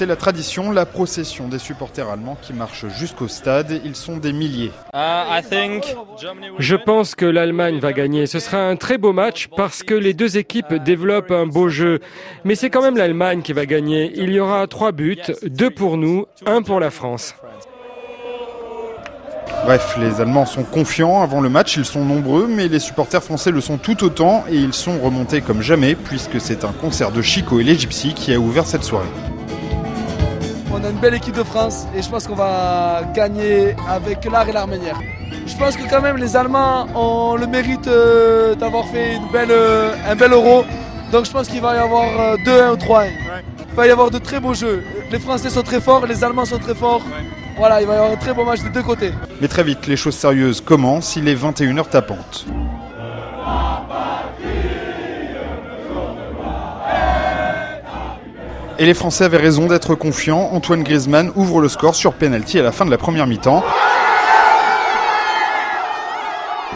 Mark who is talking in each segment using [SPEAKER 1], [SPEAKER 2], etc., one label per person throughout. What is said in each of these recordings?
[SPEAKER 1] c'est la tradition, la procession des supporters allemands qui marchent jusqu'au stade. Ils sont des milliers.
[SPEAKER 2] Je pense que l'Allemagne va gagner. Ce sera un très beau match parce que les deux équipes développent un beau jeu. Mais c'est quand même l'Allemagne qui va gagner. Il y aura trois buts, deux pour nous, un pour la France.
[SPEAKER 1] Bref, les Allemands sont confiants avant le match, ils sont nombreux, mais les supporters français le sont tout autant et ils sont remontés comme jamais puisque c'est un concert de Chico et les Gypsy qui a ouvert cette soirée.
[SPEAKER 3] On a une belle équipe de France et je pense qu'on va gagner avec l'art et l'art manière. Je pense que quand même les Allemands ont le mérite euh, d'avoir fait une belle, euh, un bel euro. Donc je pense qu'il va y avoir 2-1 euh, ou 3-1. Il va y avoir de très beaux jeux. Les Français sont très forts, les Allemands sont très forts. Voilà, il va y avoir un très beau match des deux côtés.
[SPEAKER 1] Mais très vite, les choses sérieuses commencent, il est 21h tapante. Et les Français avaient raison d'être confiants. Antoine Griezmann ouvre le score sur penalty à la fin de la première mi-temps.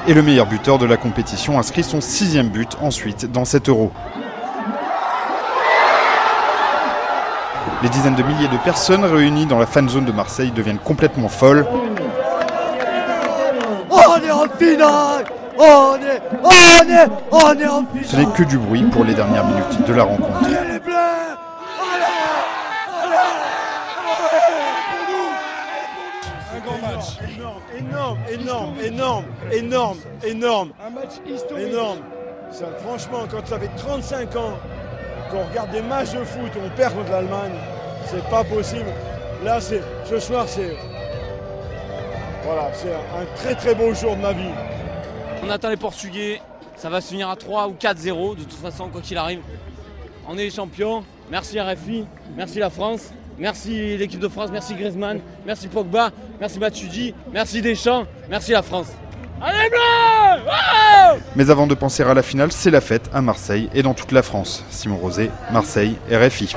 [SPEAKER 1] Et le meilleur buteur de la compétition inscrit son sixième but ensuite dans cet euro. Les dizaines de milliers de personnes réunies dans la fan zone de Marseille deviennent complètement folles.
[SPEAKER 3] On est en finale on est, on est, on est en finale
[SPEAKER 1] Ce n'est que du bruit pour les dernières minutes de la rencontre.
[SPEAKER 4] Énorme, énorme, énorme, énorme, énorme.
[SPEAKER 3] Un match historique.
[SPEAKER 4] Énorme. Ça, franchement, quand ça fait 35 ans qu'on regarde des matchs de foot où on perd contre l'Allemagne, c'est pas possible. Là, c'est ce soir, c'est voilà, c'est un très très beau jour de ma vie.
[SPEAKER 5] On attend les Portugais, ça va se finir à 3 ou 4-0 de toute façon quoi qu'il arrive. On est les champions. Merci RFI, merci la France, merci l'équipe de France, merci Griezmann, merci Pogba, merci Matuidi, merci Deschamps, merci la France. Allez Bleus
[SPEAKER 1] Mais avant de penser à la finale, c'est la fête à Marseille et dans toute la France. Simon Rosé, Marseille, RFI.